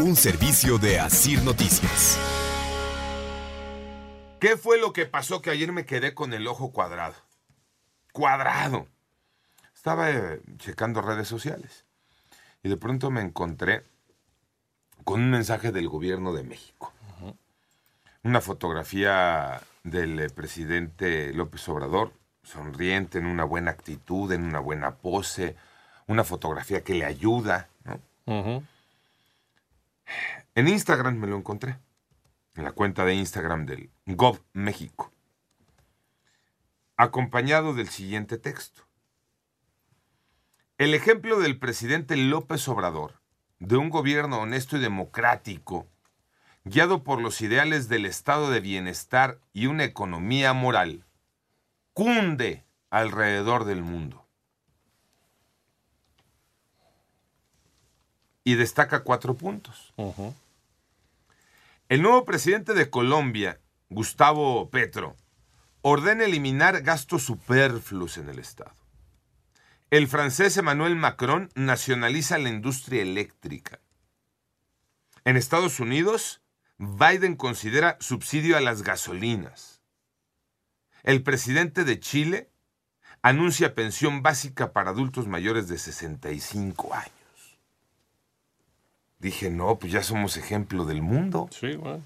un servicio de Asir Noticias. ¿Qué fue lo que pasó que ayer me quedé con el ojo cuadrado? Cuadrado. Estaba eh, checando redes sociales y de pronto me encontré con un mensaje del gobierno de México. Una fotografía del eh, presidente López Obrador, sonriente, en una buena actitud, en una buena pose, una fotografía que le ayuda. ¿no? En Instagram me lo encontré, en la cuenta de Instagram del Gov México, acompañado del siguiente texto. El ejemplo del presidente López Obrador, de un gobierno honesto y democrático, guiado por los ideales del estado de bienestar y una economía moral, cunde alrededor del mundo. Y destaca cuatro puntos. El nuevo presidente de Colombia, Gustavo Petro, ordena eliminar gastos superfluos en el Estado. El francés Emmanuel Macron nacionaliza la industria eléctrica. En Estados Unidos, Biden considera subsidio a las gasolinas. El presidente de Chile anuncia pensión básica para adultos mayores de 65 años. Dije, no, pues ya somos ejemplo del mundo. Sí, bueno.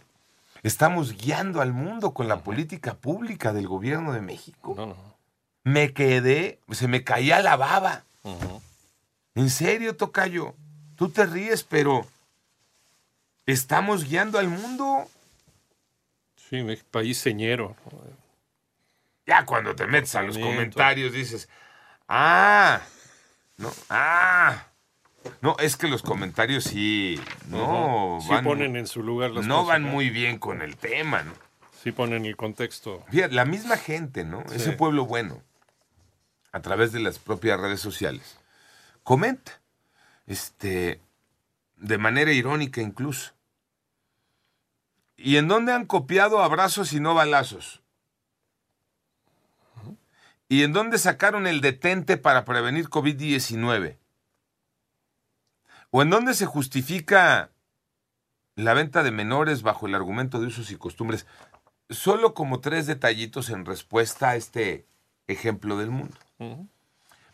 Estamos guiando al mundo con la política pública del gobierno de México. No, no. Me quedé, se me caía la baba. En serio, Tocayo, tú te ríes, pero estamos guiando al mundo. Sí, país señero. Ya cuando te metes a los comentarios dices, ah, no, ah. No, es que los comentarios sí, no Sí van, ponen en su lugar las no cosas, van muy bien con el tema, ¿no? Sí ponen el contexto. Fíjate, la misma gente, ¿no? Sí. Ese pueblo bueno, a través de las propias redes sociales, comenta, este, de manera irónica incluso. ¿Y en dónde han copiado abrazos y no balazos? ¿Y en dónde sacaron el detente para prevenir COVID-19? ¿O en dónde se justifica la venta de menores bajo el argumento de usos y costumbres? Solo como tres detallitos en respuesta a este ejemplo del mundo.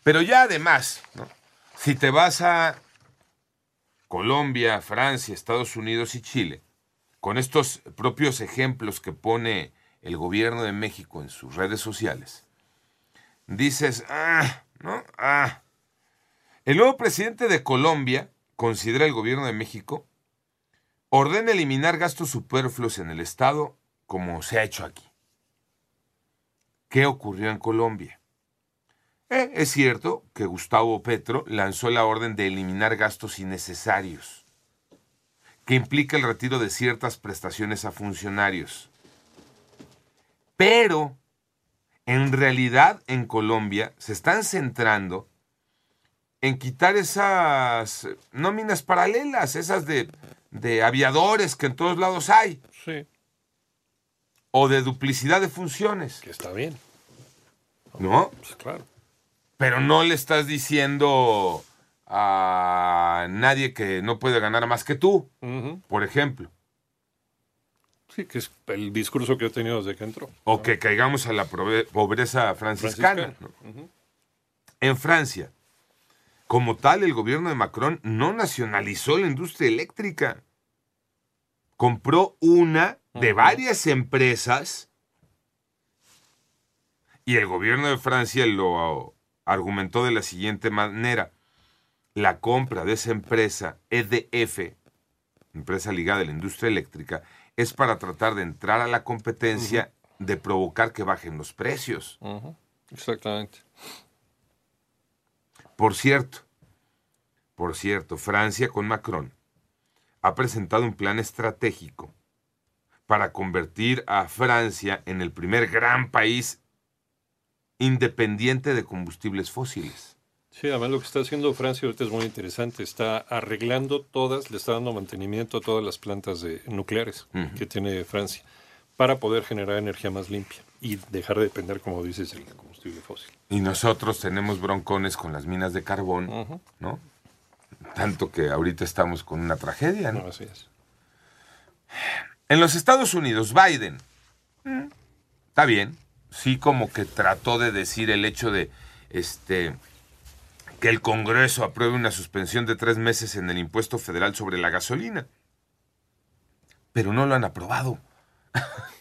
Pero ya además, ¿no? si te vas a Colombia, Francia, Estados Unidos y Chile, con estos propios ejemplos que pone el gobierno de México en sus redes sociales, dices, ah, ¿no? Ah. El nuevo presidente de Colombia, considera el gobierno de México, ordena eliminar gastos superfluos en el Estado como se ha hecho aquí. ¿Qué ocurrió en Colombia? Eh, es cierto que Gustavo Petro lanzó la orden de eliminar gastos innecesarios, que implica el retiro de ciertas prestaciones a funcionarios. Pero, en realidad, en Colombia se están centrando en quitar esas nóminas paralelas, esas de, de aviadores que en todos lados hay, Sí, o de duplicidad de funciones, que está bien. ¿no? Pues claro. Pero no le estás diciendo a nadie que no puede ganar más que tú, por ejemplo. Sí, que es el discurso que he tenido desde que entró. O que caigamos a la pobreza franciscana. Franciscana. ¿no? En Francia, como tal, el gobierno de Macron no nacionalizó la industria eléctrica. Compró una de varias empresas y el gobierno de Francia lo argumentó de la siguiente manera. La compra de esa empresa, EDF, empresa ligada a la industria eléctrica, es para tratar de entrar a la competencia, de provocar que bajen los precios. Exactamente. Por cierto, por cierto, Francia con Macron ha presentado un plan estratégico para convertir a Francia en el primer gran país independiente de combustibles fósiles. Sí, además lo que está haciendo Francia ahorita es muy interesante. Está arreglando todas, le está dando mantenimiento a todas las plantas de, nucleares que tiene Francia para poder generar energía más limpia y dejar de depender, como dices, del combustible fósil. Y nosotros tenemos broncones con las minas de carbón, ¿no? Tanto que ahorita estamos con una tragedia, ¿no? No, así es. En los Estados Unidos, Biden, mm, está bien, sí como que trató de decir el hecho de este que el Congreso apruebe una suspensión de tres meses en el impuesto federal sobre la gasolina. Pero no lo han aprobado.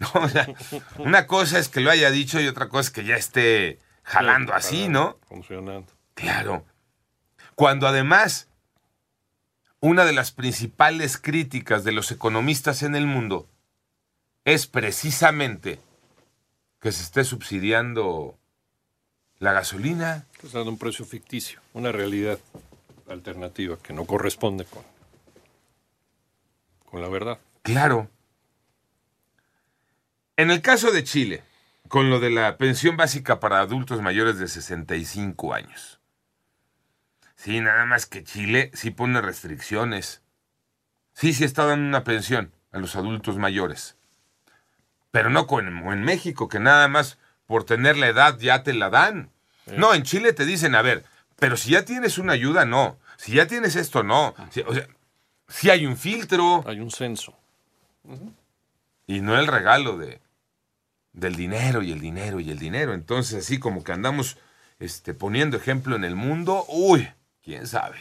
no, o sea, una cosa es que lo haya dicho y otra cosa es que ya esté jalando así, ¿no? Funcionando. Claro. Cuando además una de las principales críticas de los economistas en el mundo es precisamente que se esté subsidiando la gasolina. Está dando un precio ficticio, una realidad alternativa que no corresponde con, con la verdad. Claro. En el caso de Chile, con lo de la pensión básica para adultos mayores de 65 años. Sí, nada más que Chile sí pone restricciones. Sí, sí está dando una pensión a los adultos mayores. Pero no como en México, que nada más por tener la edad ya te la dan. No, en Chile te dicen, a ver, pero si ya tienes una ayuda, no. Si ya tienes esto, no. Si- o sea, si hay un filtro Hay un censo. y no el regalo de del dinero y el dinero y el dinero. Entonces, así como que andamos este, poniendo ejemplo en el mundo, uy, quién sabe.